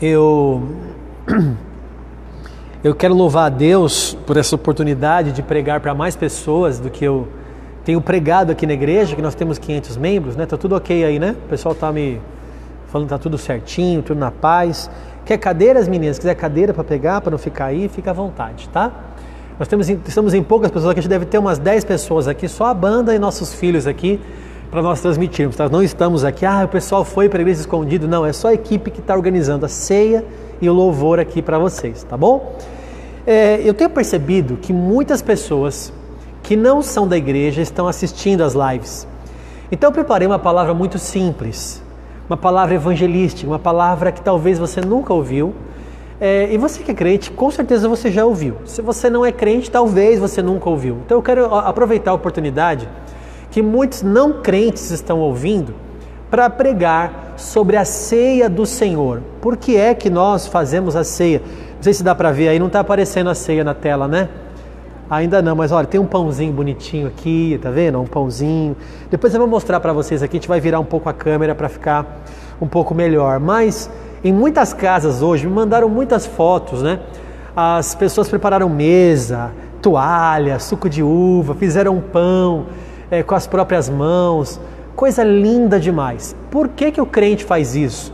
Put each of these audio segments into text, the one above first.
eu eu quero louvar a Deus por essa oportunidade de pregar para mais pessoas do que eu tenho pregado aqui na igreja, que nós temos 500 membros, né? Tá tudo ok aí, né? O pessoal tá me falando tá tudo certinho, tudo na paz. Quer cadeiras, meninas? Quiser cadeira para pegar, para não ficar aí, fica à vontade, tá? Nós temos, estamos em poucas pessoas aqui, a gente deve ter umas 10 pessoas aqui, só a banda e nossos filhos aqui para nós transmitirmos. Tá? Não estamos aqui, ah, o pessoal foi para a igreja escondido. Não, é só a equipe que está organizando a ceia e o louvor aqui para vocês, tá bom? É, eu tenho percebido que muitas pessoas que não são da igreja estão assistindo às lives. Então eu preparei uma palavra muito simples, uma palavra evangelística, uma palavra que talvez você nunca ouviu. É, e você que é crente, com certeza você já ouviu. Se você não é crente, talvez você nunca ouviu. Então eu quero aproveitar a oportunidade que muitos não crentes estão ouvindo para pregar sobre a ceia do Senhor. Por que é que nós fazemos a ceia? Não sei se dá para ver aí, não está aparecendo a ceia na tela, né? Ainda não, mas olha, tem um pãozinho bonitinho aqui, tá vendo? Um pãozinho. Depois eu vou mostrar para vocês aqui, a gente vai virar um pouco a câmera para ficar um pouco melhor. Mas em muitas casas hoje me mandaram muitas fotos, né? As pessoas prepararam mesa, toalha, suco de uva, fizeram pão é, com as próprias mãos, coisa linda demais. Por que, que o crente faz isso?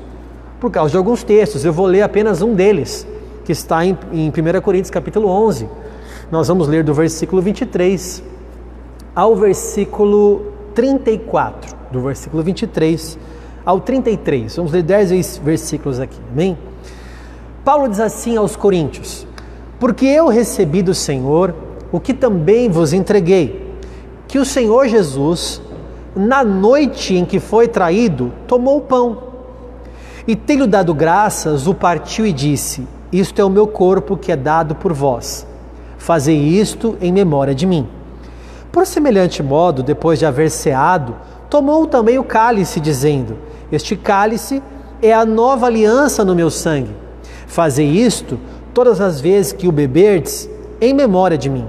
Por causa de alguns textos, eu vou ler apenas um deles, que está em, em 1 Coríntios capítulo 11. Nós vamos ler do versículo 23 ao versículo 34, do versículo 23 ao 33. Vamos ler 10 versículos aqui, amém? Paulo diz assim aos Coríntios: Porque eu recebi do Senhor o que também vos entreguei que o Senhor Jesus, na noite em que foi traído, tomou o pão e, tendo dado graças, o partiu e disse: Isto é o meu corpo que é dado por vós. Fazei isto em memória de mim. Por semelhante modo, depois de haver ceado, tomou também o cálice, dizendo: Este cálice é a nova aliança no meu sangue. Fazei isto todas as vezes que o beberdes, em memória de mim.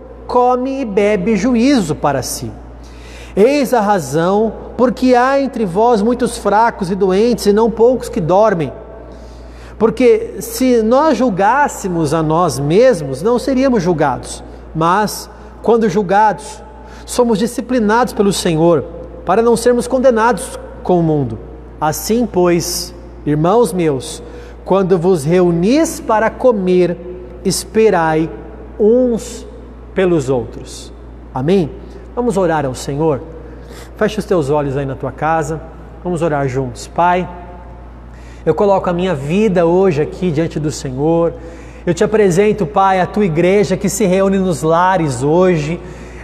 come e bebe juízo para si. Eis a razão porque há entre vós muitos fracos e doentes, e não poucos que dormem. Porque se nós julgássemos a nós mesmos, não seríamos julgados. Mas, quando julgados, somos disciplinados pelo Senhor, para não sermos condenados com o mundo. Assim, pois, irmãos meus, quando vos reunis para comer, esperai uns pelos outros. Amém? Vamos orar ao Senhor. Feche os teus olhos aí na tua casa. Vamos orar juntos. Pai, eu coloco a minha vida hoje aqui diante do Senhor. Eu te apresento, Pai, a tua igreja que se reúne nos lares hoje.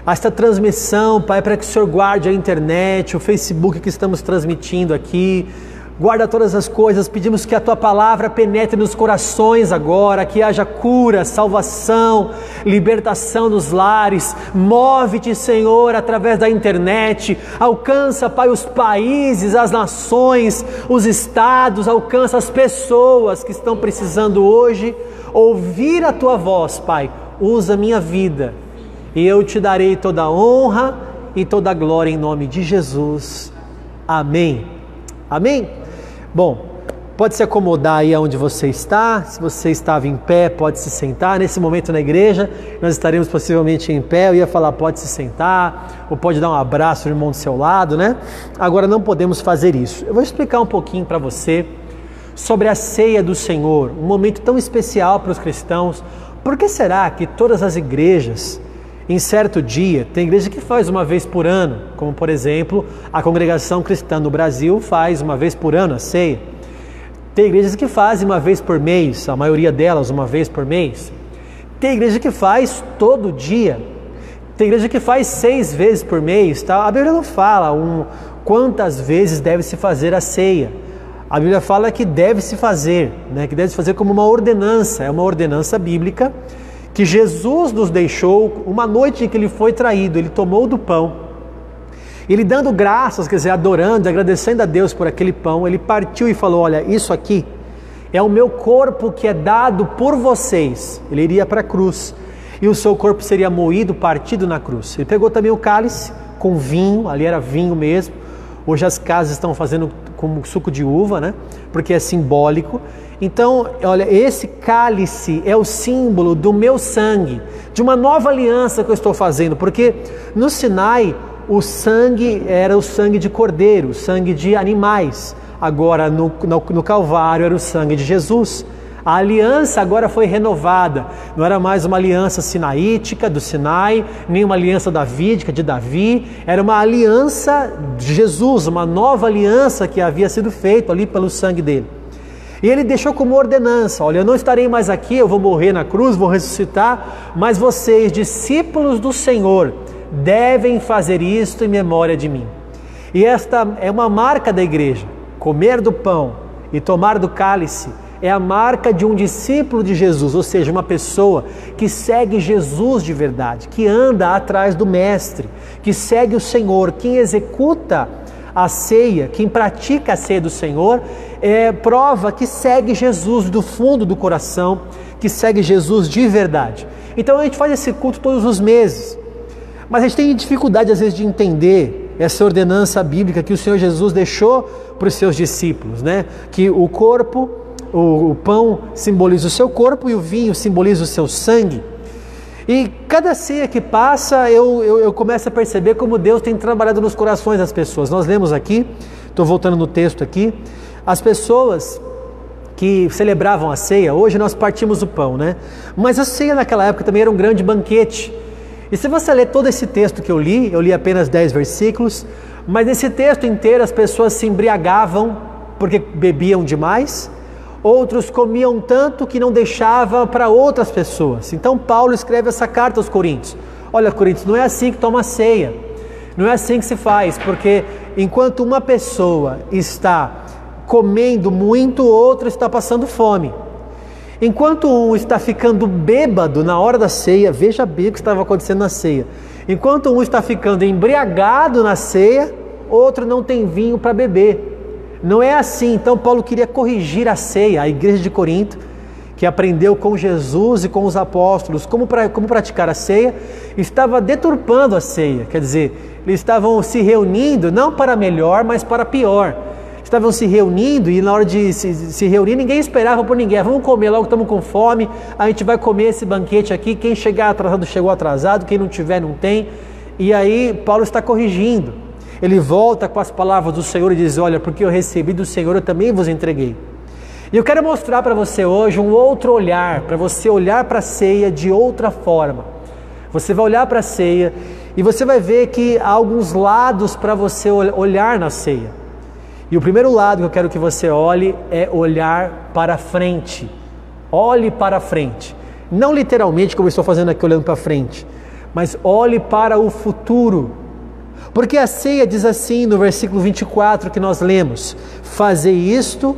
Esta transmissão, Pai, para que o Senhor guarde a internet, o Facebook que estamos transmitindo aqui, Guarda todas as coisas, pedimos que a tua palavra penetre nos corações agora, que haja cura, salvação, libertação nos lares. Move-te, Senhor, através da internet. Alcança, Pai, os países, as nações, os estados, alcança as pessoas que estão precisando hoje ouvir a tua voz, Pai. Usa minha vida e eu te darei toda a honra e toda a glória em nome de Jesus. Amém. Amém. Bom, pode se acomodar aí onde você está. Se você estava em pé, pode se sentar. Nesse momento na igreja, nós estaremos possivelmente em pé. Eu ia falar, pode se sentar, ou pode dar um abraço no irmão do seu lado, né? Agora não podemos fazer isso. Eu vou explicar um pouquinho para você sobre a ceia do Senhor, um momento tão especial para os cristãos. Por que será que todas as igrejas, em certo dia, tem igreja que faz uma vez por ano, como por exemplo a congregação cristã no Brasil faz uma vez por ano a ceia. Tem igrejas que fazem uma vez por mês, a maioria delas uma vez por mês. Tem igreja que faz todo dia. Tem igreja que faz seis vezes por mês. Tá? A Bíblia não fala um, quantas vezes deve se fazer a ceia. A Bíblia fala que deve se fazer, né? que deve se fazer como uma ordenança, é uma ordenança bíblica que Jesus nos deixou uma noite em que ele foi traído, ele tomou do pão. Ele dando graças, quer dizer, adorando, agradecendo a Deus por aquele pão, ele partiu e falou: Olha, isso aqui é o meu corpo que é dado por vocês. Ele iria para a cruz e o seu corpo seria moído, partido na cruz. Ele pegou também o cálice com vinho, ali era vinho mesmo. Hoje as casas estão fazendo com suco de uva, né? Porque é simbólico. Então, olha, esse cálice é o símbolo do meu sangue, de uma nova aliança que eu estou fazendo, porque no Sinai o sangue era o sangue de cordeiro, sangue de animais. Agora no, no, no Calvário era o sangue de Jesus. A aliança agora foi renovada. Não era mais uma aliança sinaítica do Sinai, nem uma aliança davídica de Davi. Era uma aliança de Jesus, uma nova aliança que havia sido feita ali pelo sangue dele. E ele deixou como ordenança: olha, eu não estarei mais aqui, eu vou morrer na cruz, vou ressuscitar, mas vocês, discípulos do Senhor, devem fazer isto em memória de mim. E esta é uma marca da igreja: comer do pão e tomar do cálice é a marca de um discípulo de Jesus, ou seja, uma pessoa que segue Jesus de verdade, que anda atrás do Mestre, que segue o Senhor, quem executa a ceia, quem pratica a ceia do Senhor, é prova que segue Jesus do fundo do coração, que segue Jesus de verdade. Então a gente faz esse culto todos os meses, mas a gente tem dificuldade às vezes de entender essa ordenança bíblica que o Senhor Jesus deixou para os seus discípulos, né? Que o corpo o, o pão simboliza o seu corpo e o vinho simboliza o seu sangue. E cada ceia que passa, eu, eu, eu, começo a perceber como Deus tem trabalhado nos corações das pessoas. Nós lemos aqui, estou voltando no texto aqui, as pessoas que celebravam a ceia, hoje nós partimos o pão, né? Mas a ceia naquela época também era um grande banquete. E se você ler todo esse texto que eu li, eu li apenas 10 versículos, mas nesse texto inteiro as pessoas se embriagavam porque bebiam demais, outros comiam tanto que não deixava para outras pessoas. Então Paulo escreve essa carta aos Coríntios. Olha, Coríntios, não é assim que toma ceia. Não é assim que se faz, porque enquanto uma pessoa está comendo muito, outro está passando fome. Enquanto um está ficando bêbado na hora da ceia, veja bem o que estava acontecendo na ceia. Enquanto um está ficando embriagado na ceia, outro não tem vinho para beber. Não é assim. Então, Paulo queria corrigir a ceia, a igreja de Corinto, que aprendeu com Jesus e com os apóstolos como, pra, como praticar a ceia, estava deturpando a ceia. Quer dizer, eles estavam se reunindo não para melhor, mas para pior. Estavam se reunindo e na hora de se, se reunir, ninguém esperava por ninguém. Vamos comer logo, estamos com fome, a gente vai comer esse banquete aqui. Quem chegar atrasado, chegou atrasado, quem não tiver, não tem. E aí, Paulo está corrigindo. Ele volta com as palavras do Senhor e diz: Olha, porque eu recebi do Senhor, eu também vos entreguei. E eu quero mostrar para você hoje um outro olhar, para você olhar para a ceia de outra forma. Você vai olhar para a ceia e você vai ver que há alguns lados para você olhar na ceia. E o primeiro lado que eu quero que você olhe é olhar para frente. Olhe para frente. Não literalmente, como eu estou fazendo aqui, olhando para frente, mas olhe para o futuro. Porque a ceia diz assim no versículo 24 que nós lemos: Fazer isto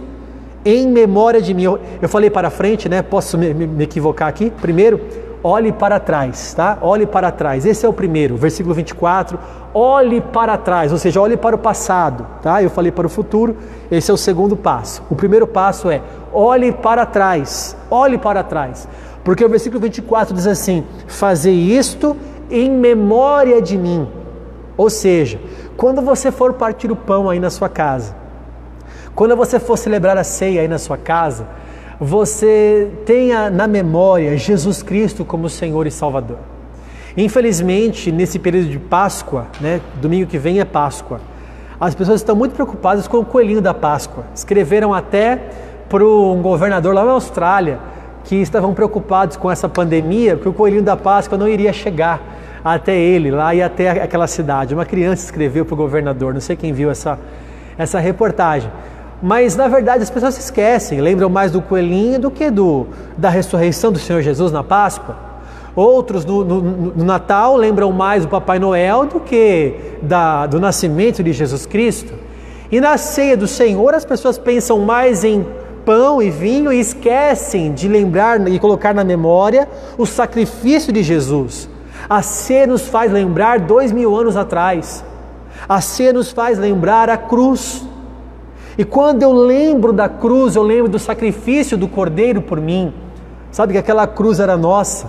em memória de mim. Eu, eu falei para frente, né? Posso me, me, equivocar aqui? Primeiro, olhe para trás, tá? Olhe para trás. Esse é o primeiro, versículo 24. Olhe para trás, ou seja, olhe para o passado, tá? Eu falei para o futuro. Esse é o segundo passo. O primeiro passo é olhe para trás. Olhe para trás. Porque o versículo 24 diz assim: Fazer isto em memória de mim. Ou seja, quando você for partir o pão aí na sua casa, quando você for celebrar a ceia aí na sua casa, você tenha na memória Jesus Cristo como Senhor e Salvador. Infelizmente, nesse período de Páscoa, né, domingo que vem é Páscoa, as pessoas estão muito preocupadas com o coelhinho da Páscoa. Escreveram até para um governador lá na Austrália que estavam preocupados com essa pandemia, porque o coelhinho da Páscoa não iria chegar até ele lá e até aquela cidade. Uma criança escreveu para o governador, não sei quem viu essa, essa reportagem. Mas na verdade as pessoas se esquecem, lembram mais do coelhinho do que do, da ressurreição do Senhor Jesus na Páscoa. Outros no, no, no Natal lembram mais do Papai Noel do que da, do nascimento de Jesus Cristo. E na ceia do Senhor, as pessoas pensam mais em pão e vinho e esquecem de lembrar e colocar na memória o sacrifício de Jesus. A ceia nos faz lembrar dois mil anos atrás. A ceia nos faz lembrar a cruz. E quando eu lembro da cruz, eu lembro do sacrifício do Cordeiro por mim. Sabe que aquela cruz era nossa.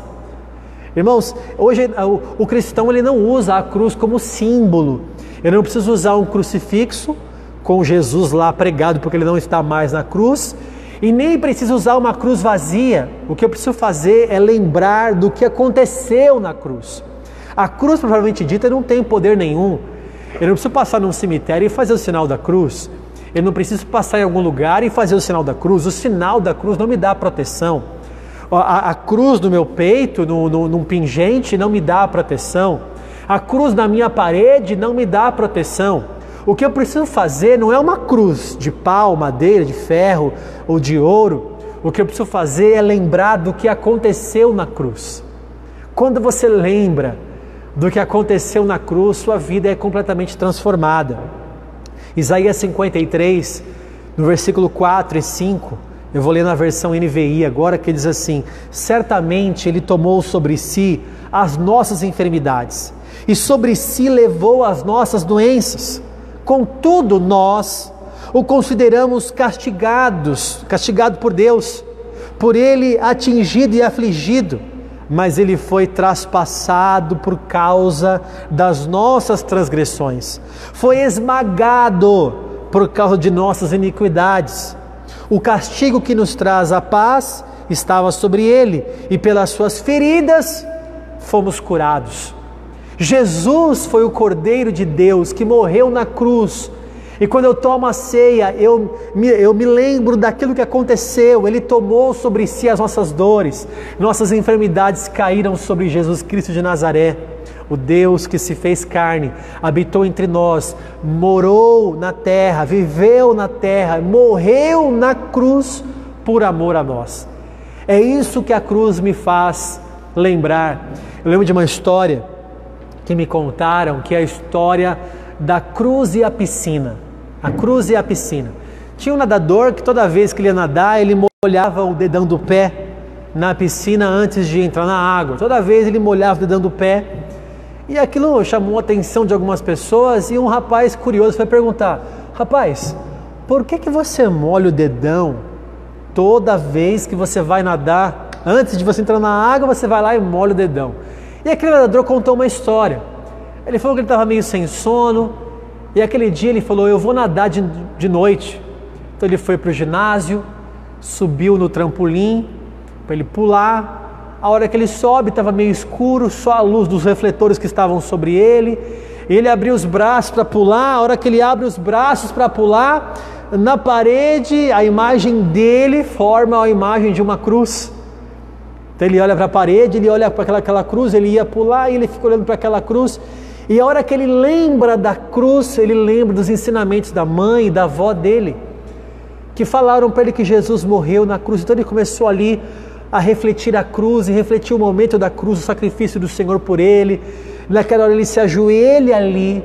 Irmãos, hoje o, o cristão ele não usa a cruz como símbolo. Eu não preciso usar um crucifixo com Jesus lá pregado porque ele não está mais na cruz. E nem preciso usar uma cruz vazia. O que eu preciso fazer é lembrar do que aconteceu na cruz. A cruz, provavelmente dita, não tem poder nenhum. Eu não preciso passar num cemitério e fazer o sinal da cruz. Eu não preciso passar em algum lugar e fazer o sinal da cruz. O sinal da cruz não me dá proteção. A, a cruz no meu peito, no, no, num pingente, não me dá proteção. A cruz na minha parede não me dá proteção. O que eu preciso fazer não é uma cruz de pau, madeira, de ferro ou de ouro. O que eu preciso fazer é lembrar do que aconteceu na cruz. Quando você lembra do que aconteceu na cruz, sua vida é completamente transformada. Isaías 53, no versículo 4 e 5, eu vou ler na versão NVI agora, que diz assim: Certamente Ele tomou sobre si as nossas enfermidades, e sobre si levou as nossas doenças. Contudo, nós o consideramos castigados, castigado por Deus, por Ele atingido e afligido mas ele foi traspassado por causa das nossas transgressões, foi esmagado por causa de nossas iniquidades. O castigo que nos traz a paz estava sobre ele, e pelas suas feridas fomos curados. Jesus foi o Cordeiro de Deus que morreu na cruz e quando eu tomo a ceia, eu me, eu me lembro daquilo que aconteceu. Ele tomou sobre si as nossas dores, nossas enfermidades caíram sobre Jesus Cristo de Nazaré. O Deus que se fez carne, habitou entre nós, morou na terra, viveu na terra, morreu na cruz por amor a nós. É isso que a cruz me faz lembrar. Eu lembro de uma história que me contaram, que a história da cruz e a piscina a cruz e a piscina. Tinha um nadador que toda vez que ele ia nadar, ele molhava o dedão do pé na piscina antes de entrar na água. Toda vez ele molhava o dedão do pé. E aquilo chamou a atenção de algumas pessoas e um rapaz curioso foi perguntar: "Rapaz, por que que você molha o dedão toda vez que você vai nadar? Antes de você entrar na água, você vai lá e molha o dedão?" E aquele nadador contou uma história. Ele falou que ele estava meio sem sono, e aquele dia ele falou: Eu vou nadar de, de noite. Então ele foi para o ginásio, subiu no trampolim para ele pular. A hora que ele sobe, estava meio escuro, só a luz dos refletores que estavam sobre ele. Ele abriu os braços para pular. A hora que ele abre os braços para pular, na parede, a imagem dele forma a imagem de uma cruz. Então ele olha para a parede, ele olha para aquela, aquela cruz, ele ia pular e ele fica olhando para aquela cruz. E a hora que ele lembra da cruz, ele lembra dos ensinamentos da mãe e da avó dele, que falaram para ele que Jesus morreu na cruz. Então ele começou ali a refletir a cruz e refletir o momento da cruz, o sacrifício do Senhor por ele. Naquela hora ele se ajoelha ali,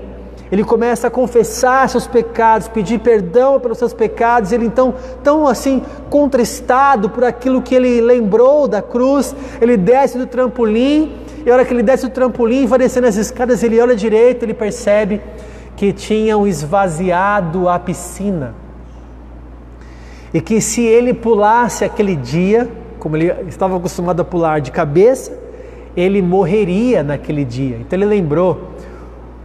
ele começa a confessar seus pecados, pedir perdão pelos seus pecados. Ele então, tão assim, contristado por aquilo que ele lembrou da cruz, ele desce do trampolim e a hora que ele desce o trampolim, vai descendo as escadas, ele olha direito, ele percebe que tinham esvaziado a piscina. E que se ele pulasse aquele dia, como ele estava acostumado a pular de cabeça, ele morreria naquele dia. Então ele lembrou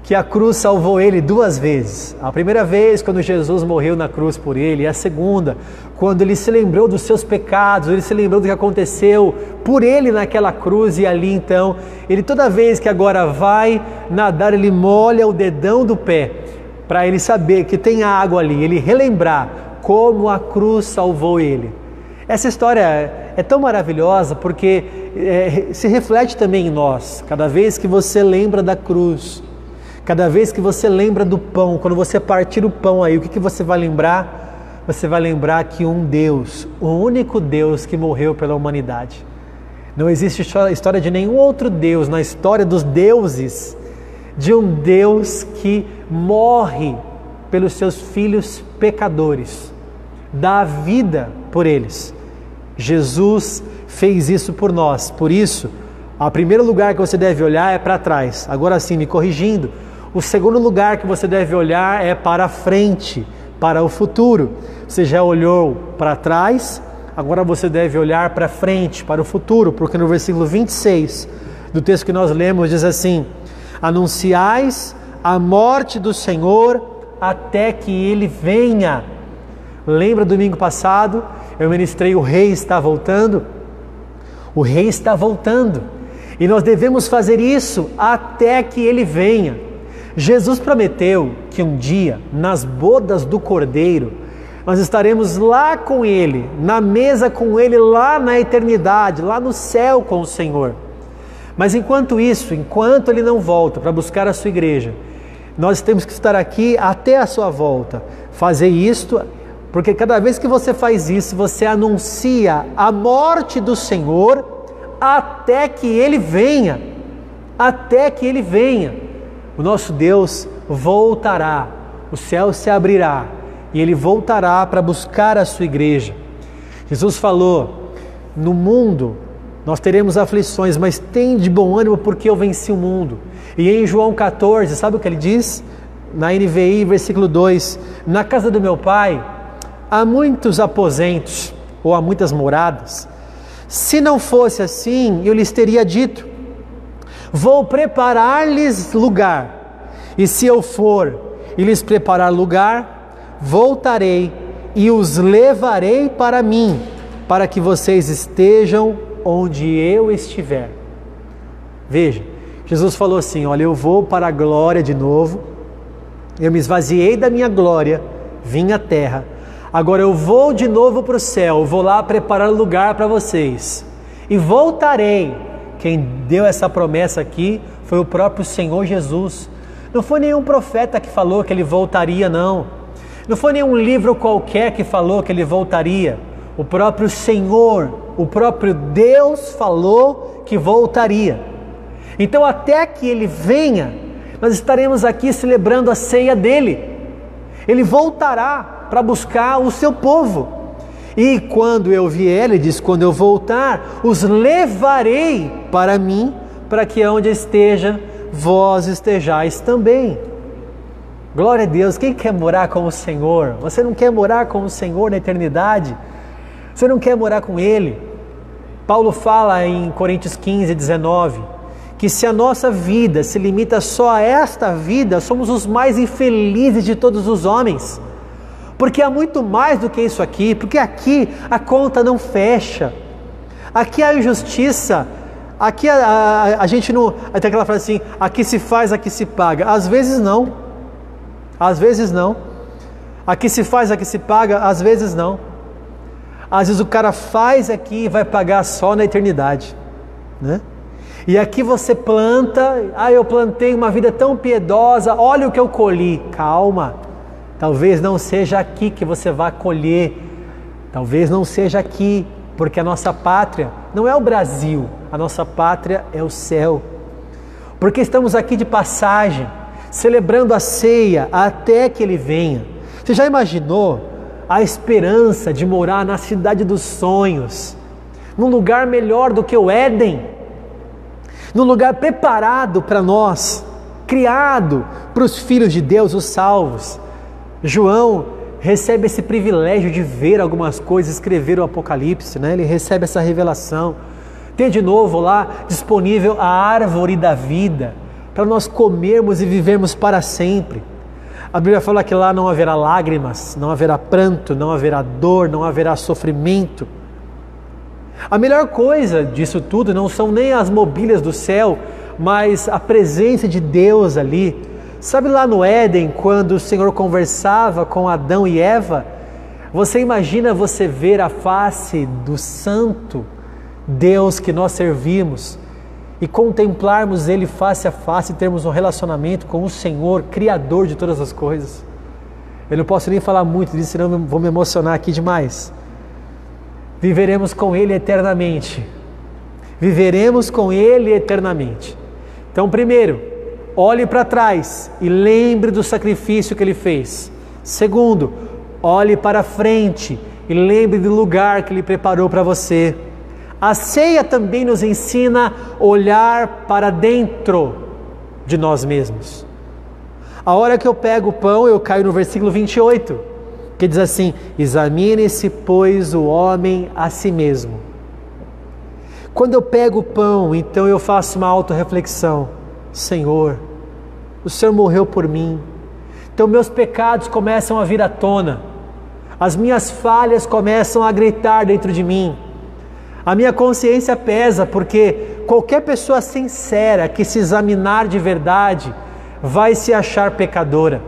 que a cruz salvou ele duas vezes. A primeira vez, quando Jesus morreu na cruz por ele, e a segunda, quando ele se lembrou dos seus pecados, ele se lembrou do que aconteceu por ele naquela cruz, e ali então, ele toda vez que agora vai nadar, ele molha o dedão do pé, para ele saber que tem água ali, ele relembrar como a cruz salvou ele. Essa história é tão maravilhosa porque é, se reflete também em nós, cada vez que você lembra da cruz Cada vez que você lembra do pão, quando você partir o pão aí, o que, que você vai lembrar? Você vai lembrar que um Deus, o único Deus que morreu pela humanidade. Não existe história de nenhum outro Deus na história dos deuses, de um Deus que morre pelos seus filhos pecadores, dá vida por eles. Jesus fez isso por nós. Por isso, o primeiro lugar que você deve olhar é para trás. Agora sim, me corrigindo, o segundo lugar que você deve olhar é para frente, para o futuro. Você já olhou para trás, agora você deve olhar para frente, para o futuro, porque no versículo 26 do texto que nós lemos diz assim: Anunciais a morte do Senhor até que ele venha. Lembra domingo passado? Eu ministrei o rei está voltando. O rei está voltando. E nós devemos fazer isso até que ele venha. Jesus prometeu que um dia, nas bodas do Cordeiro, nós estaremos lá com ele, na mesa com ele, lá na eternidade, lá no céu com o Senhor. Mas enquanto isso, enquanto ele não volta para buscar a sua igreja, nós temos que estar aqui até a sua volta. Fazer isto porque cada vez que você faz isso, você anuncia a morte do Senhor até que ele venha. Até que ele venha. O nosso Deus voltará, o céu se abrirá e ele voltará para buscar a sua igreja. Jesus falou: No mundo nós teremos aflições, mas tem de bom ânimo porque eu venci o mundo. E em João 14, sabe o que ele diz? Na NVI, versículo 2: Na casa do meu pai há muitos aposentos ou há muitas moradas. Se não fosse assim, eu lhes teria dito: Vou preparar-lhes lugar. E se eu for e lhes preparar lugar, voltarei e os levarei para mim, para que vocês estejam onde eu estiver. Veja, Jesus falou assim: Olha, eu vou para a glória de novo, eu me esvaziei da minha glória, vim à terra Agora eu vou de novo para o céu, vou lá preparar lugar para vocês e voltarei. Quem deu essa promessa aqui foi o próprio Senhor Jesus. Não foi nenhum profeta que falou que ele voltaria, não. Não foi nenhum livro qualquer que falou que ele voltaria. O próprio Senhor, o próprio Deus falou que voltaria. Então, até que ele venha, nós estaremos aqui celebrando a ceia dele. Ele voltará para buscar o seu povo. E quando eu vier, ele diz: quando eu voltar, os levarei para mim, para que onde esteja, vós estejais também. Glória a Deus. Quem quer morar com o Senhor? Você não quer morar com o Senhor na eternidade? Você não quer morar com Ele? Paulo fala em Coríntios 15, 19, que se a nossa vida se limita só a esta vida, somos os mais infelizes de todos os homens porque há muito mais do que isso aqui, porque aqui a conta não fecha, aqui a injustiça, aqui a, a, a gente não. Até aquela frase assim: aqui se faz, aqui se paga. Às vezes não, às vezes não. Aqui se faz, aqui se paga, às vezes não. Às vezes o cara faz aqui e vai pagar só na eternidade, né? E aqui você planta, ah, eu plantei uma vida tão piedosa, olha o que eu colhi. Calma. Talvez não seja aqui que você vai colher, talvez não seja aqui, porque a nossa pátria não é o Brasil, a nossa pátria é o céu. Porque estamos aqui de passagem, celebrando a ceia até que ele venha. Você já imaginou a esperança de morar na cidade dos sonhos, num lugar melhor do que o Éden, num lugar preparado para nós, criado para os filhos de Deus, os salvos. João recebe esse privilégio de ver algumas coisas, escrever o Apocalipse, né? ele recebe essa revelação. Tem de novo lá disponível a árvore da vida para nós comermos e vivermos para sempre. A Bíblia fala que lá não haverá lágrimas, não haverá pranto, não haverá dor, não haverá sofrimento. A melhor coisa disso tudo não são nem as mobílias do céu, mas a presença de Deus ali, Sabe lá no Éden, quando o Senhor conversava com Adão e Eva? Você imagina você ver a face do Santo Deus que nós servimos e contemplarmos Ele face a face e termos um relacionamento com o Senhor, Criador de todas as coisas? Eu não posso nem falar muito disso, senão vou me emocionar aqui demais. Viveremos com Ele eternamente. Viveremos com Ele eternamente. Então, primeiro, olhe para trás e lembre do sacrifício que ele fez. Segundo, olhe para frente e lembre do lugar que Ele preparou para você. A ceia também nos ensina olhar para dentro de nós mesmos. A hora que eu pego o pão, eu caio no versículo 28, que diz assim: Examine-se, pois, o homem a si mesmo. Quando eu pego o pão, então eu faço uma autorreflexão: Senhor, o Senhor morreu por mim, então meus pecados começam a vir à tona, as minhas falhas começam a gritar dentro de mim. A minha consciência pesa porque qualquer pessoa sincera que se examinar de verdade vai se achar pecadora.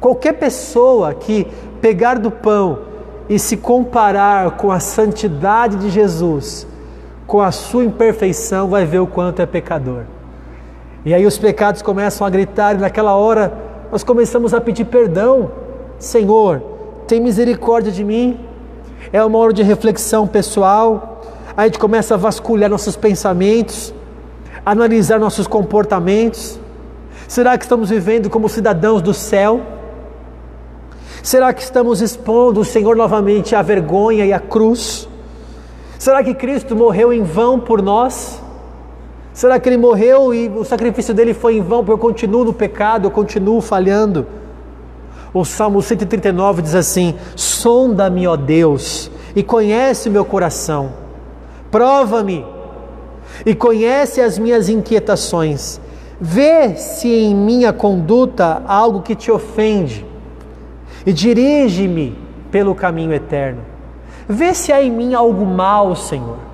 Qualquer pessoa que pegar do pão e se comparar com a santidade de Jesus, com a sua imperfeição, vai ver o quanto é pecador. E aí os pecados começam a gritar, e naquela hora nós começamos a pedir perdão. Senhor, tem misericórdia de mim. É uma hora de reflexão pessoal. A gente começa a vasculhar nossos pensamentos, analisar nossos comportamentos. Será que estamos vivendo como cidadãos do céu? Será que estamos expondo o Senhor novamente à vergonha e à cruz? Será que Cristo morreu em vão por nós? Será que ele morreu e o sacrifício dele foi em vão porque eu continuo no pecado, eu continuo falhando? O Salmo 139 diz assim: Sonda-me, ó Deus, e conhece o meu coração, prova-me e conhece as minhas inquietações, vê se em minha conduta há algo que te ofende e dirige-me pelo caminho eterno. Vê se há em mim algo mal, Senhor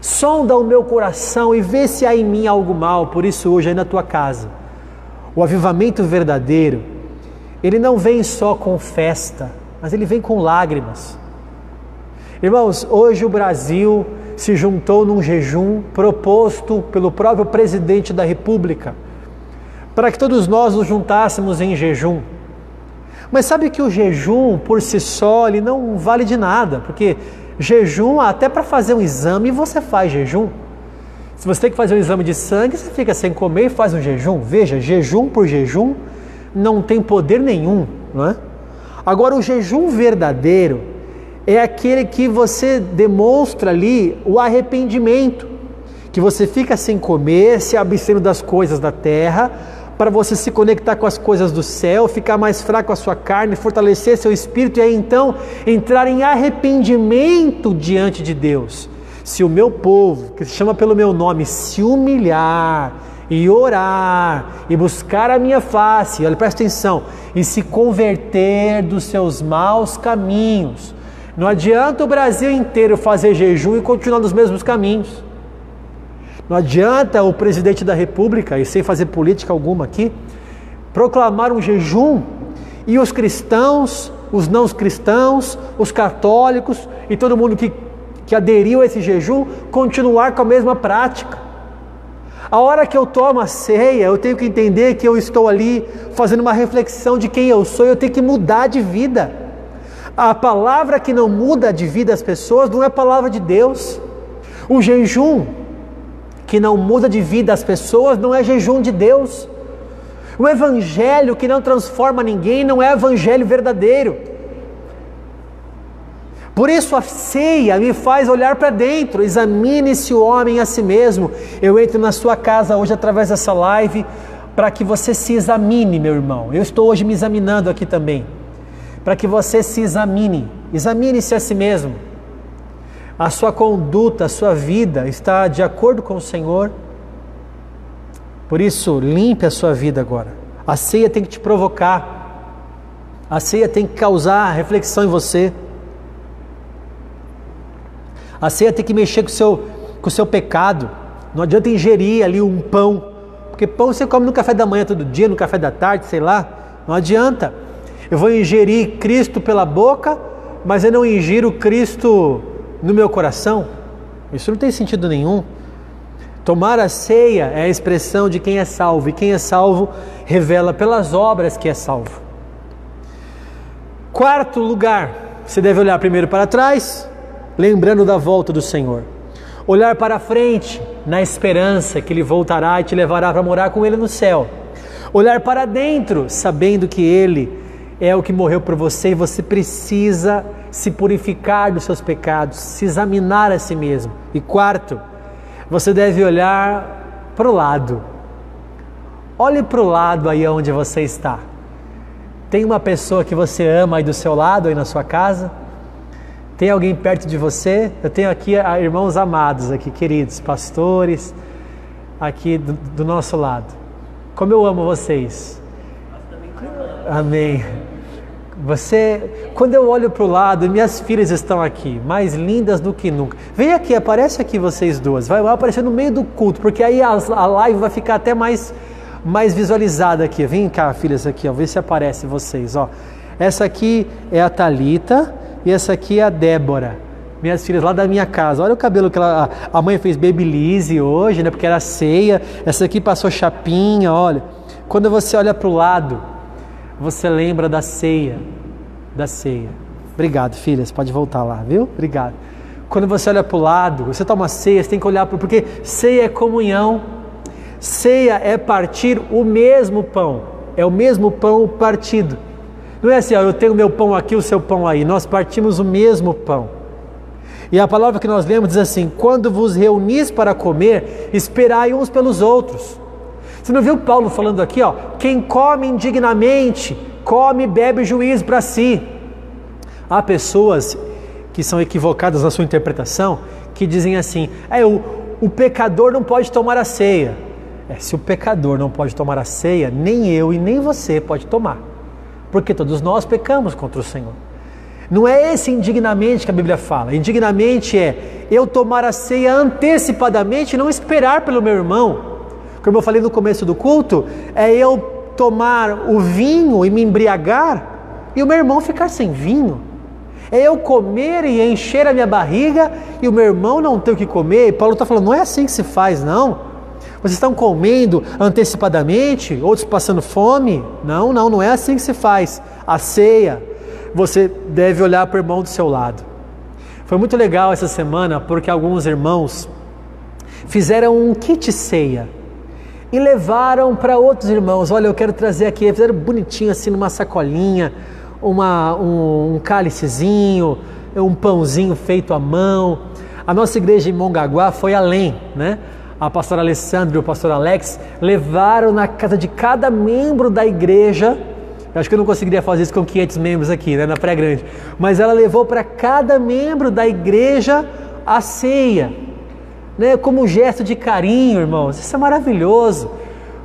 sonda o meu coração e vê se há em mim algo mal. Por isso, hoje, aí na tua casa, o avivamento verdadeiro, ele não vem só com festa, mas ele vem com lágrimas. Irmãos, hoje o Brasil se juntou num jejum proposto pelo próprio presidente da República, para que todos nós nos juntássemos em jejum. Mas sabe que o jejum por si só ele não vale de nada, porque Jejum, até para fazer um exame, você faz jejum. Se você tem que fazer um exame de sangue, você fica sem comer e faz um jejum. Veja, jejum por jejum não tem poder nenhum, não é? Agora, o jejum verdadeiro é aquele que você demonstra ali o arrependimento, que você fica sem comer, se abstendo das coisas da terra, para você se conectar com as coisas do céu, ficar mais fraco a sua carne, fortalecer seu espírito e aí então entrar em arrependimento diante de Deus. Se o meu povo, que se chama pelo meu nome, se humilhar e orar e buscar a minha face, olha, presta atenção, e se converter dos seus maus caminhos. Não adianta o Brasil inteiro fazer jejum e continuar nos mesmos caminhos. Não adianta o presidente da República, e sem fazer política alguma aqui, proclamar um jejum e os cristãos, os não cristãos, os católicos e todo mundo que, que aderiu a esse jejum continuar com a mesma prática. A hora que eu tomo a ceia, eu tenho que entender que eu estou ali fazendo uma reflexão de quem eu sou, eu tenho que mudar de vida. A palavra que não muda de vida as pessoas não é palavra de Deus. O jejum que não muda de vida as pessoas não é jejum de Deus. O evangelho que não transforma ninguém não é evangelho verdadeiro. Por isso a ceia me faz olhar para dentro, examine-se o homem a si mesmo. Eu entro na sua casa hoje através dessa live para que você se examine, meu irmão. Eu estou hoje me examinando aqui também. Para que você se examine. Examine-se a si mesmo a sua conduta, a sua vida está de acordo com o Senhor. Por isso, limpe a sua vida agora. A ceia tem que te provocar. A ceia tem que causar reflexão em você. A ceia tem que mexer com o seu, com o seu pecado. Não adianta ingerir ali um pão. Porque pão você come no café da manhã todo dia, no café da tarde, sei lá. Não adianta. Eu vou ingerir Cristo pela boca, mas eu não ingiro Cristo no meu coração? Isso não tem sentido nenhum. Tomar a ceia é a expressão de quem é salvo, e quem é salvo revela pelas obras que é salvo. Quarto lugar, você deve olhar primeiro para trás, lembrando da volta do Senhor. Olhar para frente, na esperança que Ele voltará e te levará para morar com Ele no céu. Olhar para dentro, sabendo que Ele é o que morreu por você e você precisa se purificar dos seus pecados, se examinar a si mesmo. E quarto, você deve olhar para o lado. Olhe para o lado aí onde você está. Tem uma pessoa que você ama aí do seu lado, aí na sua casa? Tem alguém perto de você? Eu tenho aqui irmãos amados, aqui queridos, pastores, aqui do, do nosso lado. Como eu amo vocês. Amém. Você, quando eu olho para o lado, minhas filhas estão aqui, mais lindas do que nunca. Vem aqui, aparece aqui vocês duas. Vai, vai aparecer no meio do culto, porque aí a, a live vai ficar até mais, mais visualizada aqui. Vem cá, filhas, aqui, ó, vê se aparece vocês, ó. Essa aqui é a Talita e essa aqui é a Débora. Minhas filhas lá da minha casa. Olha o cabelo que ela, a mãe fez babyliss hoje, né? Porque era ceia. Essa aqui passou chapinha, olha. Quando você olha para o lado, você lembra da ceia, da ceia. Obrigado, filhas, pode voltar lá, viu? Obrigado. Quando você olha para o lado, você toma ceia, você tem que olhar para porque ceia é comunhão. Ceia é partir o mesmo pão, é o mesmo pão partido. Não é assim, ó, eu tenho meu pão aqui, o seu pão aí. Nós partimos o mesmo pão. E a palavra que nós lemos diz assim: quando vos reunis para comer, esperai uns pelos outros. Você não viu Paulo falando aqui, ó? Quem come indignamente, come e bebe juízo para si. Há pessoas que são equivocadas na sua interpretação, que dizem assim: é, o, o pecador não pode tomar a ceia. É, se o pecador não pode tomar a ceia, nem eu e nem você pode tomar. Porque todos nós pecamos contra o Senhor. Não é esse indignamente que a Bíblia fala. Indignamente é eu tomar a ceia antecipadamente e não esperar pelo meu irmão como eu falei no começo do culto, é eu tomar o vinho e me embriagar e o meu irmão ficar sem vinho. É eu comer e encher a minha barriga e o meu irmão não ter o que comer. E Paulo está falando, não é assim que se faz, não. Vocês estão comendo antecipadamente, outros passando fome? Não, não, não é assim que se faz. A ceia, você deve olhar para o irmão do seu lado. Foi muito legal essa semana porque alguns irmãos fizeram um kit ceia e levaram para outros irmãos. Olha, eu quero trazer aqui, fizeram bonitinho assim numa sacolinha, uma, um, um cálicezinho, um pãozinho feito à mão. A nossa igreja em Mongaguá foi além, né? A pastora Alessandra e o pastor Alex levaram na casa de cada membro da igreja. Acho que eu não conseguiria fazer isso com 500 membros aqui, né, na pré-grande. Mas ela levou para cada membro da igreja a ceia né, como um gesto de carinho, irmãos. Isso é maravilhoso.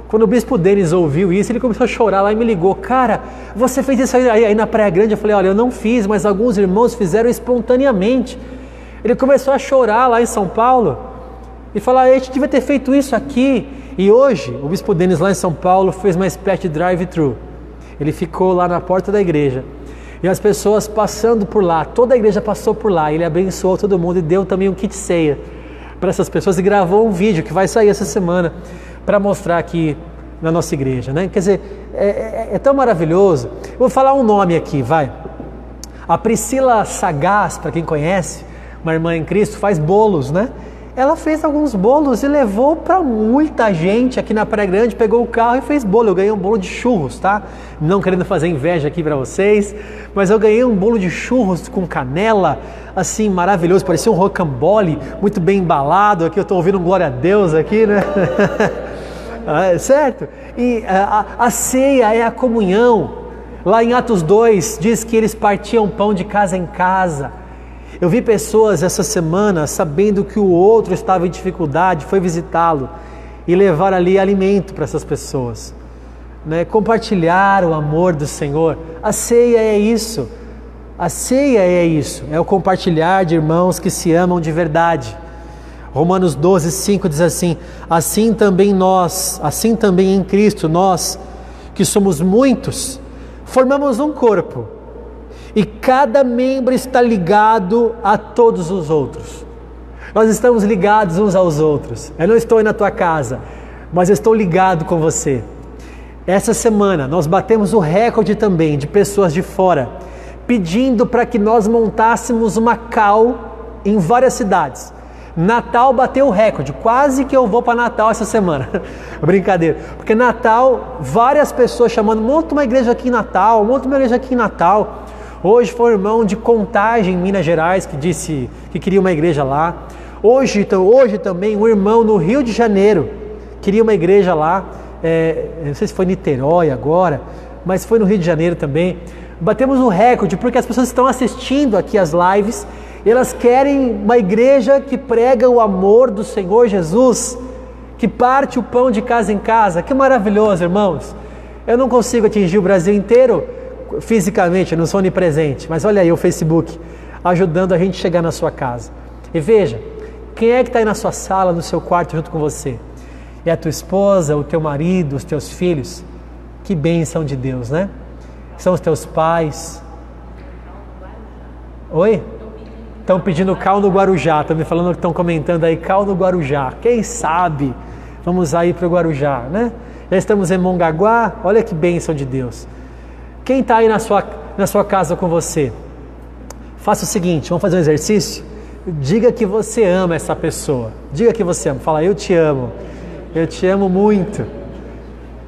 Quando o bispo Denis ouviu isso, ele começou a chorar lá e me ligou: Cara, você fez isso aí, aí na Praia Grande? Eu falei: Olha, eu não fiz, mas alguns irmãos fizeram espontaneamente. Ele começou a chorar lá em São Paulo e falar: A gente devia ter feito isso aqui. E hoje, o bispo Denis lá em São Paulo fez uma espécie de drive-thru. Ele ficou lá na porta da igreja. E as pessoas passando por lá, toda a igreja passou por lá. Ele abençoou todo mundo e deu também um kit ceia para essas pessoas e gravou um vídeo que vai sair essa semana para mostrar aqui na nossa igreja, né? Quer dizer, é, é, é, tão maravilhoso. Vou falar um nome aqui, vai. A Priscila Sagaz, para quem conhece, uma irmã em Cristo, faz bolos, né? Ela fez alguns bolos e levou para muita gente aqui na Praia Grande, pegou o carro e fez bolo. Eu ganhei um bolo de churros, tá? Não querendo fazer inveja aqui para vocês, mas eu ganhei um bolo de churros com canela, assim, maravilhoso, parecia um rocambole, muito bem embalado. Aqui eu estou ouvindo um glória a Deus aqui, né? ah, certo? E a, a ceia é a comunhão. Lá em Atos 2 diz que eles partiam pão de casa em casa eu vi pessoas essa semana sabendo que o outro estava em dificuldade, foi visitá-lo e levar ali alimento para essas pessoas. Né? Compartilhar o amor do Senhor. A ceia é isso. A ceia é isso. É o compartilhar de irmãos que se amam de verdade. Romanos 12, 5 diz assim: Assim também nós, assim também em Cristo, nós, que somos muitos, formamos um corpo e cada membro está ligado a todos os outros. Nós estamos ligados uns aos outros. Eu não estou aí na tua casa, mas eu estou ligado com você. Essa semana nós batemos o recorde também de pessoas de fora pedindo para que nós montássemos uma cal em várias cidades Natal bateu o recorde, quase que eu vou para Natal essa semana. Brincadeira. Porque Natal, várias pessoas chamando, monta uma igreja aqui em Natal, monta uma igreja aqui em Natal. Hoje foi um irmão de Contagem, em Minas Gerais, que disse que queria uma igreja lá. Hoje, então, hoje também, um irmão no Rio de Janeiro queria uma igreja lá. É, não sei se foi Niterói agora, mas foi no Rio de Janeiro também. Batemos um recorde porque as pessoas estão assistindo aqui as lives elas querem uma igreja que prega o amor do Senhor Jesus, que parte o pão de casa em casa. Que maravilhoso, irmãos. Eu não consigo atingir o Brasil inteiro fisicamente, não sou onipresente, mas olha aí o Facebook ajudando a gente a chegar na sua casa. E veja, quem é que está aí na sua sala, no seu quarto junto com você? É a tua esposa, o teu marido, os teus filhos? Que bênção de Deus, né? São os teus pais. Oi? Estão pedindo cal no Guarujá, estão me falando que estão comentando aí cal no Guarujá. Quem sabe vamos aí para o Guarujá, né? Já estamos em Mongaguá, olha que bênção de Deus. Quem está aí na sua, na sua casa com você? Faça o seguinte, vamos fazer um exercício? Diga que você ama essa pessoa. Diga que você ama. Fala, eu te amo. Eu te amo muito.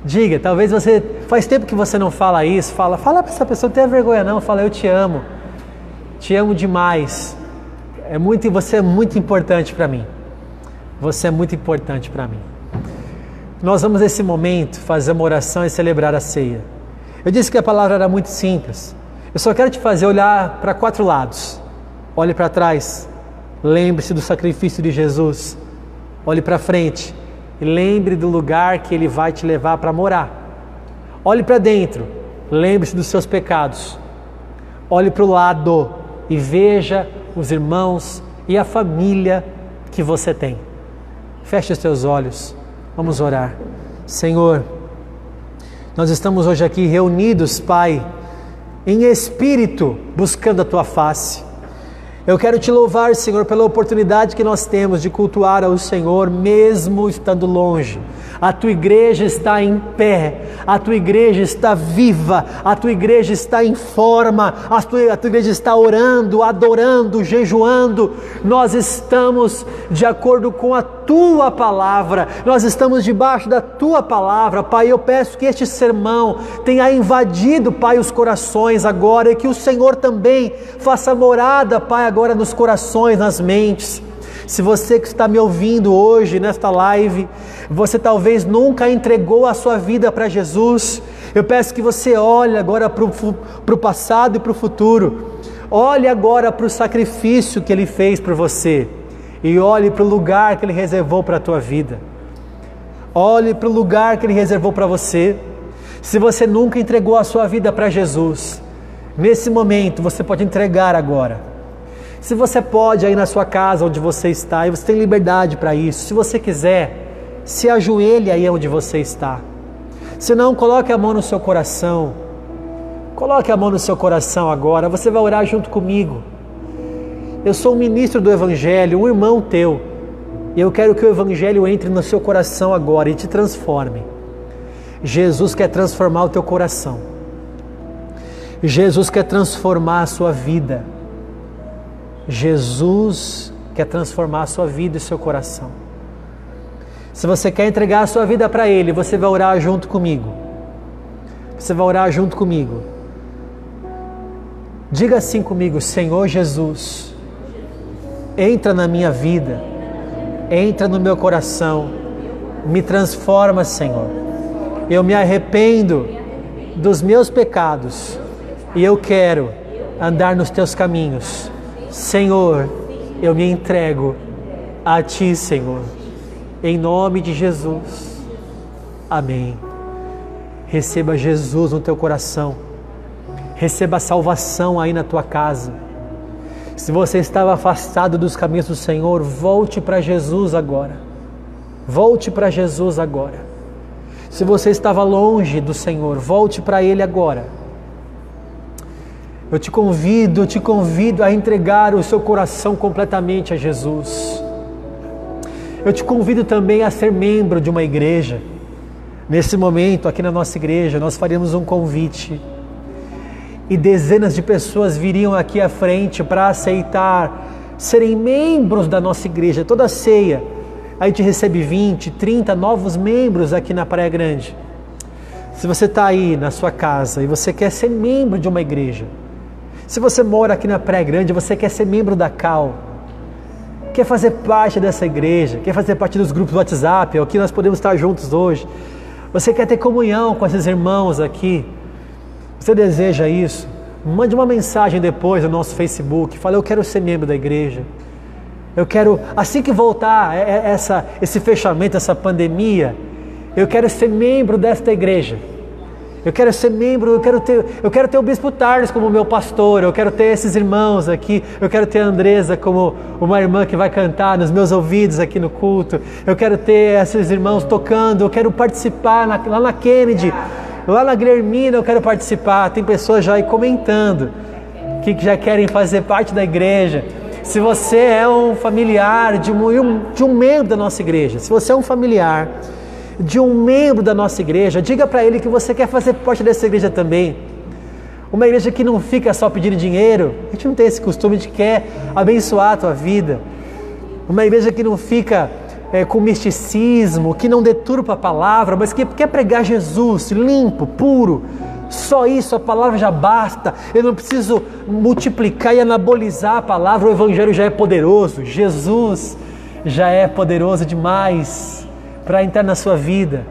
Diga, talvez você. Faz tempo que você não fala isso. Fala, fala para essa pessoa, não tenha vergonha não. Fala, eu te amo. Te amo demais é muito, você é muito importante para mim. Você é muito importante para mim. Nós vamos nesse momento fazer uma oração e celebrar a ceia. Eu disse que a palavra era muito simples. Eu só quero te fazer olhar para quatro lados. Olhe para trás. Lembre-se do sacrifício de Jesus. Olhe para frente e lembre do lugar que ele vai te levar para morar. Olhe para dentro. Lembre-se dos seus pecados. Olhe para o lado e veja os irmãos e a família que você tem. Feche os teus olhos, vamos orar. Senhor, nós estamos hoje aqui reunidos, Pai, em espírito, buscando a tua face. Eu quero te louvar, Senhor, pela oportunidade que nós temos de cultuar ao Senhor, mesmo estando longe. A tua igreja está em pé, a tua igreja está viva, a tua igreja está em forma, a tua, a tua igreja está orando, adorando, jejuando. Nós estamos de acordo com a tua palavra, nós estamos debaixo da tua palavra, Pai. Eu peço que este sermão tenha invadido, Pai, os corações agora e que o Senhor também faça morada, Pai, agora nos corações, nas mentes. Se você que está me ouvindo hoje nesta live, você talvez nunca entregou a sua vida para Jesus, eu peço que você olhe agora para o passado e para o futuro. Olhe agora para o sacrifício que Ele fez por você e olhe para o lugar que Ele reservou para a tua vida. Olhe para o lugar que Ele reservou para você. Se você nunca entregou a sua vida para Jesus, nesse momento você pode entregar agora. Se você pode aí na sua casa onde você está, e você tem liberdade para isso, se você quiser, se ajoelhe aí onde você está. Se não, coloque a mão no seu coração. Coloque a mão no seu coração agora, você vai orar junto comigo. Eu sou um ministro do Evangelho, um irmão teu. E eu quero que o Evangelho entre no seu coração agora e te transforme. Jesus quer transformar o teu coração. Jesus quer transformar a sua vida. Jesus quer transformar a sua vida e seu coração. Se você quer entregar a sua vida para Ele, você vai orar junto comigo. Você vai orar junto comigo. Diga assim comigo: Senhor Jesus, entra na minha vida, entra no meu coração, me transforma, Senhor. Eu me arrependo dos meus pecados e eu quero andar nos teus caminhos. Senhor, eu me entrego a Ti, Senhor, em nome de Jesus. Amém. Receba Jesus no teu coração, receba salvação aí na tua casa. Se você estava afastado dos caminhos do Senhor, volte para Jesus agora. Volte para Jesus agora. Se você estava longe do Senhor, volte para Ele agora. Eu te convido, eu te convido a entregar o seu coração completamente a Jesus. Eu te convido também a ser membro de uma igreja. Nesse momento, aqui na nossa igreja, nós faríamos um convite e dezenas de pessoas viriam aqui à frente para aceitar serem membros da nossa igreja. Toda ceia, a gente recebe 20, 30 novos membros aqui na Praia Grande. Se você está aí na sua casa e você quer ser membro de uma igreja, se você mora aqui na Praia Grande, você quer ser membro da CAL, quer fazer parte dessa igreja, quer fazer parte dos grupos do WhatsApp, aqui nós podemos estar juntos hoje. Você quer ter comunhão com esses irmãos aqui? Você deseja isso? Mande uma mensagem depois no nosso Facebook. Fale, eu quero ser membro da igreja. Eu quero, assim que voltar é, é, essa, esse fechamento, essa pandemia, eu quero ser membro desta igreja. Eu quero ser membro, eu quero ter, eu quero ter o Bispo Tardes como meu pastor, eu quero ter esses irmãos aqui, eu quero ter a Andresa como uma irmã que vai cantar nos meus ouvidos aqui no culto, eu quero ter esses irmãos tocando, eu quero participar na, lá na Kennedy, lá na Guilhermina eu quero participar. Tem pessoas já aí comentando que já querem fazer parte da igreja. Se você é um familiar de um, de um membro da nossa igreja, se você é um familiar, de um membro da nossa igreja, diga para ele que você quer fazer parte dessa igreja também. Uma igreja que não fica só pedindo dinheiro, a gente não tem esse costume de quer abençoar a tua vida. Uma igreja que não fica é, com misticismo, que não deturpa a palavra, mas que quer pregar Jesus limpo, puro. Só isso, a palavra já basta. Eu não preciso multiplicar e anabolizar a palavra, o Evangelho já é poderoso. Jesus já é poderoso demais para entrar na sua vida.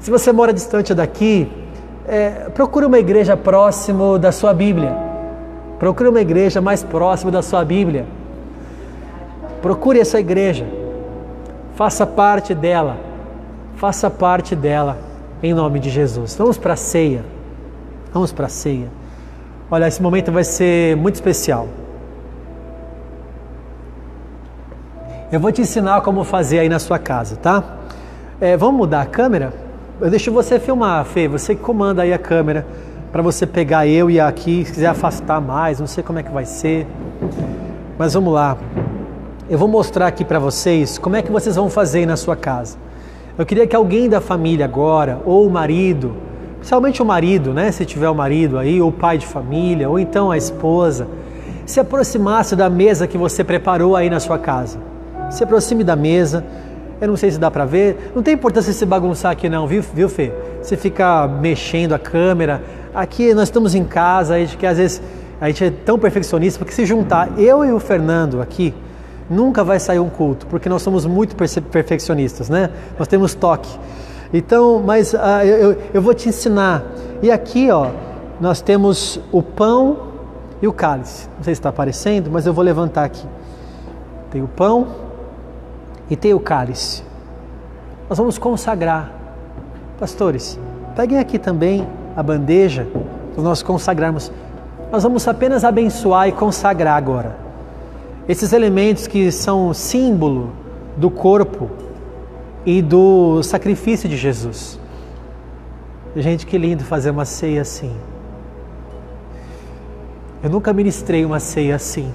Se você mora distante daqui, é, procure uma igreja próximo da sua Bíblia. Procure uma igreja mais próxima da sua Bíblia. Procure essa igreja. Faça parte dela. Faça parte dela em nome de Jesus. Vamos para a ceia. Vamos para a ceia. Olha, esse momento vai ser muito especial. Eu vou te ensinar como fazer aí na sua casa, tá? É, vamos mudar a câmera? Eu deixo você filmar, Fê, você que comanda aí a câmera para você pegar eu e aqui, se quiser afastar mais, não sei como é que vai ser. Mas vamos lá. Eu vou mostrar aqui para vocês como é que vocês vão fazer aí na sua casa. Eu queria que alguém da família agora, ou o marido, principalmente o marido, né, se tiver o marido aí, ou o pai de família, ou então a esposa, se aproximasse da mesa que você preparou aí na sua casa se aproxime da mesa. Eu não sei se dá para ver. Não tem importância se bagunçar aqui não, viu, viu Fê? Você fica mexendo a câmera. Aqui nós estamos em casa, a gente que às vezes a gente é tão perfeccionista, porque se juntar eu e o Fernando aqui, nunca vai sair um culto, porque nós somos muito perfeccionistas, né? Nós temos toque. Então, mas uh, eu, eu vou te ensinar. E aqui, ó, nós temos o pão e o cálice. Não sei se está aparecendo, mas eu vou levantar aqui. Tem o pão e tem o cálice. Nós vamos consagrar. Pastores, peguem aqui também a bandeja para nós consagrarmos. Nós vamos apenas abençoar e consagrar agora. Esses elementos que são símbolo do corpo e do sacrifício de Jesus. Gente, que lindo fazer uma ceia assim. Eu nunca ministrei uma ceia assim.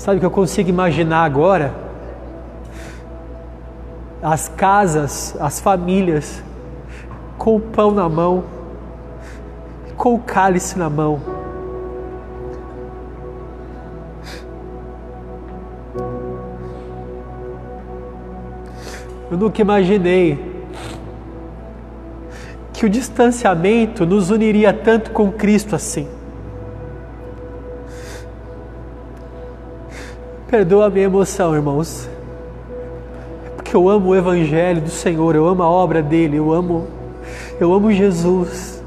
Sabe o que eu consigo imaginar agora? As casas, as famílias, com o pão na mão, com o cálice na mão. Eu nunca imaginei que o distanciamento nos uniria tanto com Cristo assim. Perdoa a minha emoção, irmãos. Porque eu amo o evangelho do Senhor, eu amo a obra dele, eu amo eu amo Jesus.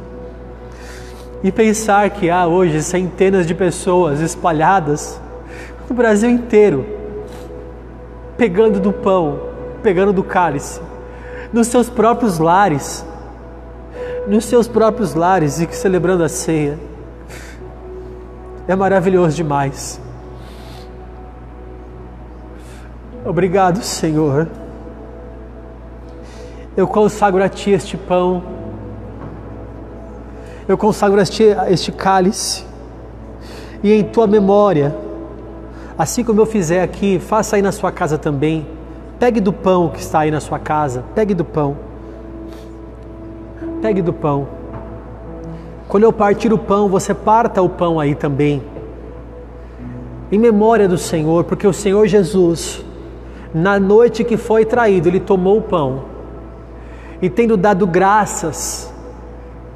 E pensar que há hoje centenas de pessoas espalhadas no Brasil inteiro, pegando do pão, pegando do cálice, nos seus próprios lares, nos seus próprios lares e celebrando a ceia. É maravilhoso demais. Obrigado, Senhor. Eu consagro a Ti este pão. Eu consagro a Ti este cálice. E em Tua memória, assim como eu fizer aqui, faça aí na sua casa também. Pegue do pão que está aí na sua casa. Pegue do pão. Pegue do pão. Quando eu partir o pão, você parta o pão aí também. em memória do Senhor, porque o Senhor Jesus, na noite que foi traído, ele tomou o pão e, tendo dado graças,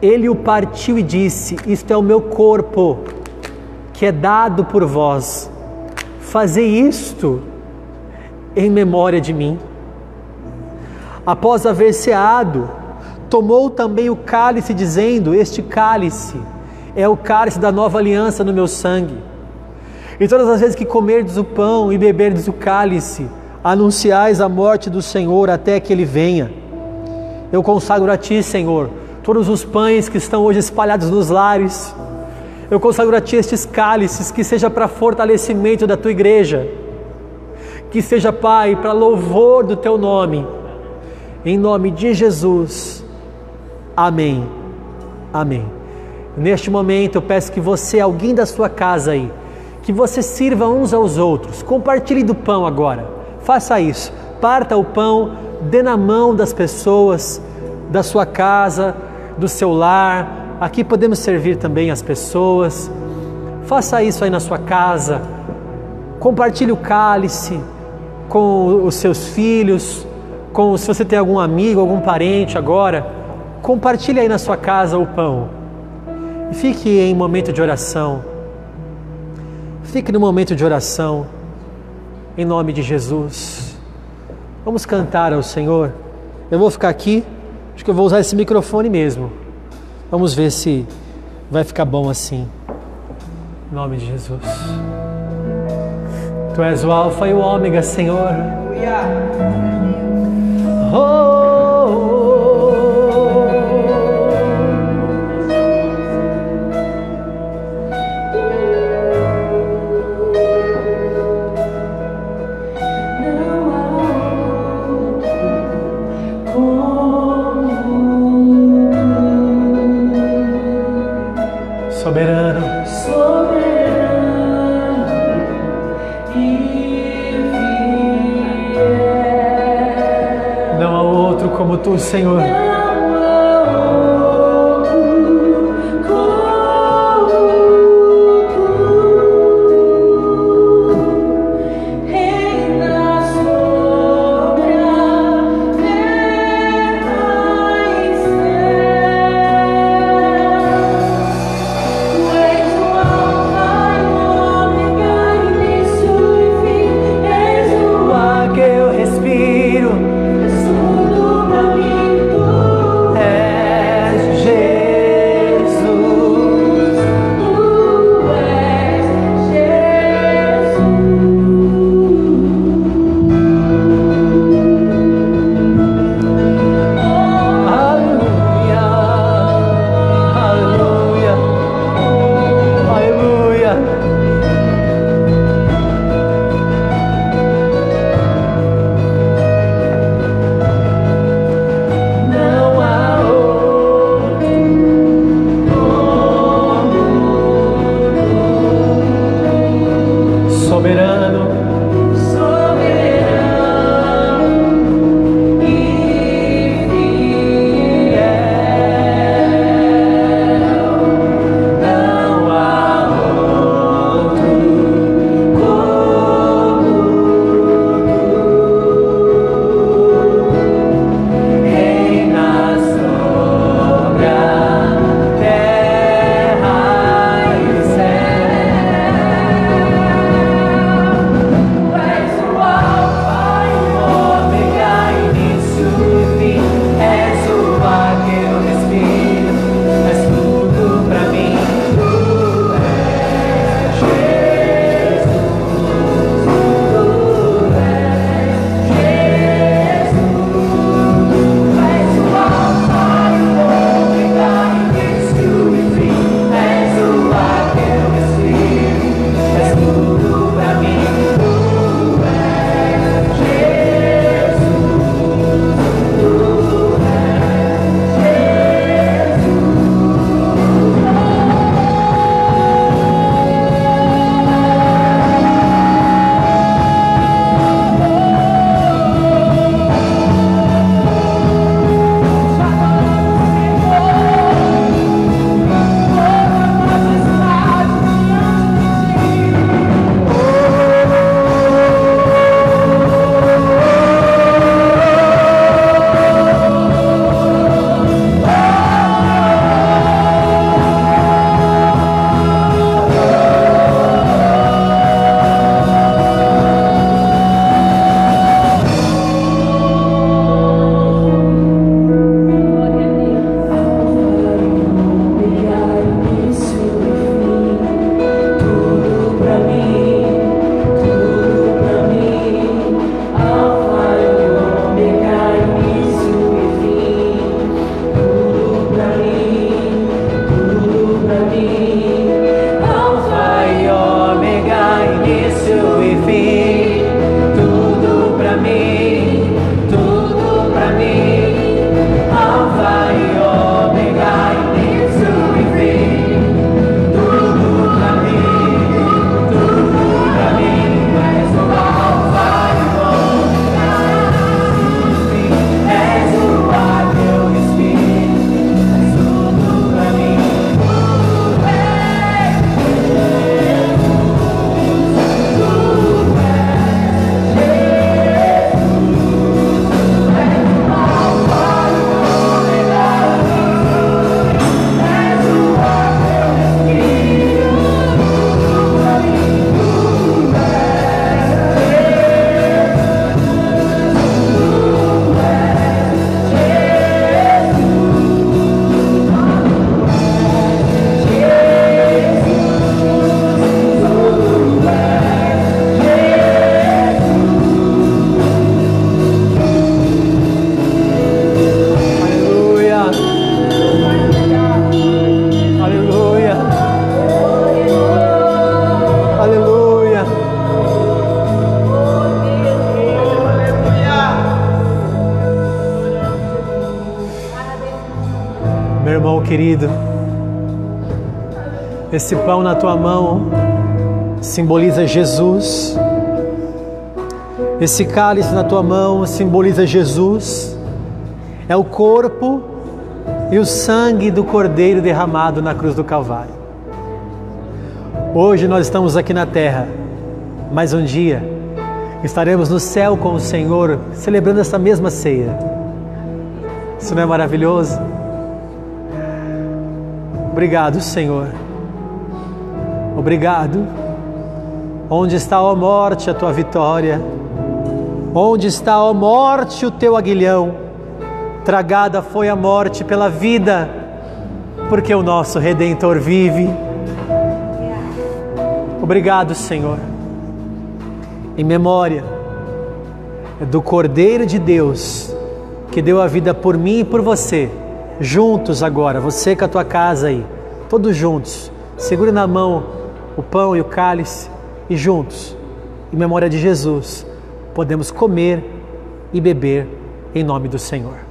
ele o partiu e disse: Isto é o meu corpo, que é dado por vós. Fazei isto em memória de mim. Após haver ceado, tomou também o cálice, dizendo: Este cálice é o cálice da nova aliança no meu sangue. E todas as vezes que comerdes o pão e beberdes o cálice, anunciais a morte do Senhor até que ele venha. Eu consagro a ti, Senhor, todos os pães que estão hoje espalhados nos lares. Eu consagro a ti estes cálices, que seja para fortalecimento da tua igreja, que seja, Pai, para louvor do teu nome. Em nome de Jesus. Amém. Amém. Neste momento eu peço que você, alguém da sua casa aí, que você sirva uns aos outros. Compartilhe do pão agora. Faça isso. Parta o pão, dê na mão das pessoas da sua casa, do seu lar. Aqui podemos servir também as pessoas. Faça isso aí na sua casa. Compartilhe o cálice com os seus filhos, com se você tem algum amigo, algum parente agora, compartilhe aí na sua casa o pão. Fique em momento de oração. Fique no momento de oração, em nome de Jesus. Vamos cantar ao Senhor. Eu vou ficar aqui, acho que eu vou usar esse microfone mesmo. Vamos ver se vai ficar bom assim. Em nome de Jesus. Tu és o Alfa e o Ômega, Senhor. Oh, querido. Esse pão na tua mão simboliza Jesus. Esse cálice na tua mão simboliza Jesus. É o corpo e o sangue do Cordeiro derramado na cruz do Calvário. Hoje nós estamos aqui na terra, mas um dia estaremos no céu com o Senhor celebrando essa mesma ceia. Isso não é maravilhoso? Obrigado, Senhor. Obrigado. Onde está, ó morte, a tua vitória? Onde está, ó morte, o teu aguilhão? Tragada foi a morte pela vida, porque o nosso redentor vive. Obrigado, Senhor. Em memória do Cordeiro de Deus que deu a vida por mim e por você, juntos agora, você com a tua casa aí, todos juntos, segure na mão o pão e o cálice e juntos, em memória de Jesus, podemos comer e beber em nome do Senhor.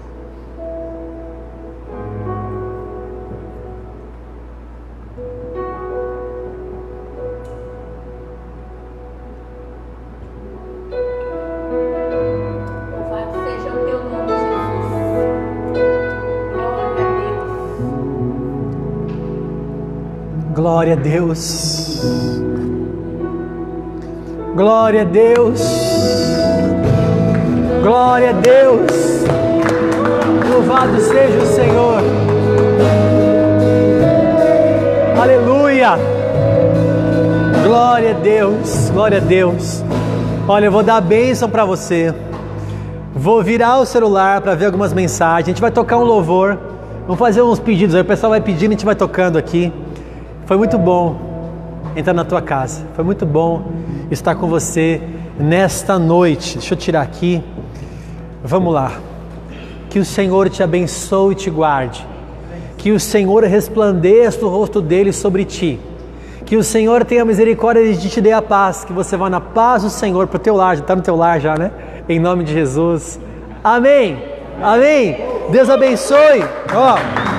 A Deus. Glória a Deus. Glória a Deus. Louvado seja o Senhor. Aleluia. Glória a Deus. Glória a Deus. Olha, eu vou dar a bênção para você. Vou virar o celular para ver algumas mensagens. A gente vai tocar um louvor. Vamos fazer uns pedidos aí. O pessoal vai pedindo, a gente vai tocando aqui. Foi muito bom entrar na tua casa. Foi muito bom estar com você nesta noite. Deixa eu tirar aqui. Vamos lá. Que o Senhor te abençoe e te guarde. Que o Senhor resplandeça o rosto dele sobre ti. Que o Senhor tenha misericórdia de te dê a paz. Que você vá na paz do Senhor para o teu lar. Já está no teu lar já, né? Em nome de Jesus. Amém. Amém. Deus abençoe. Ó.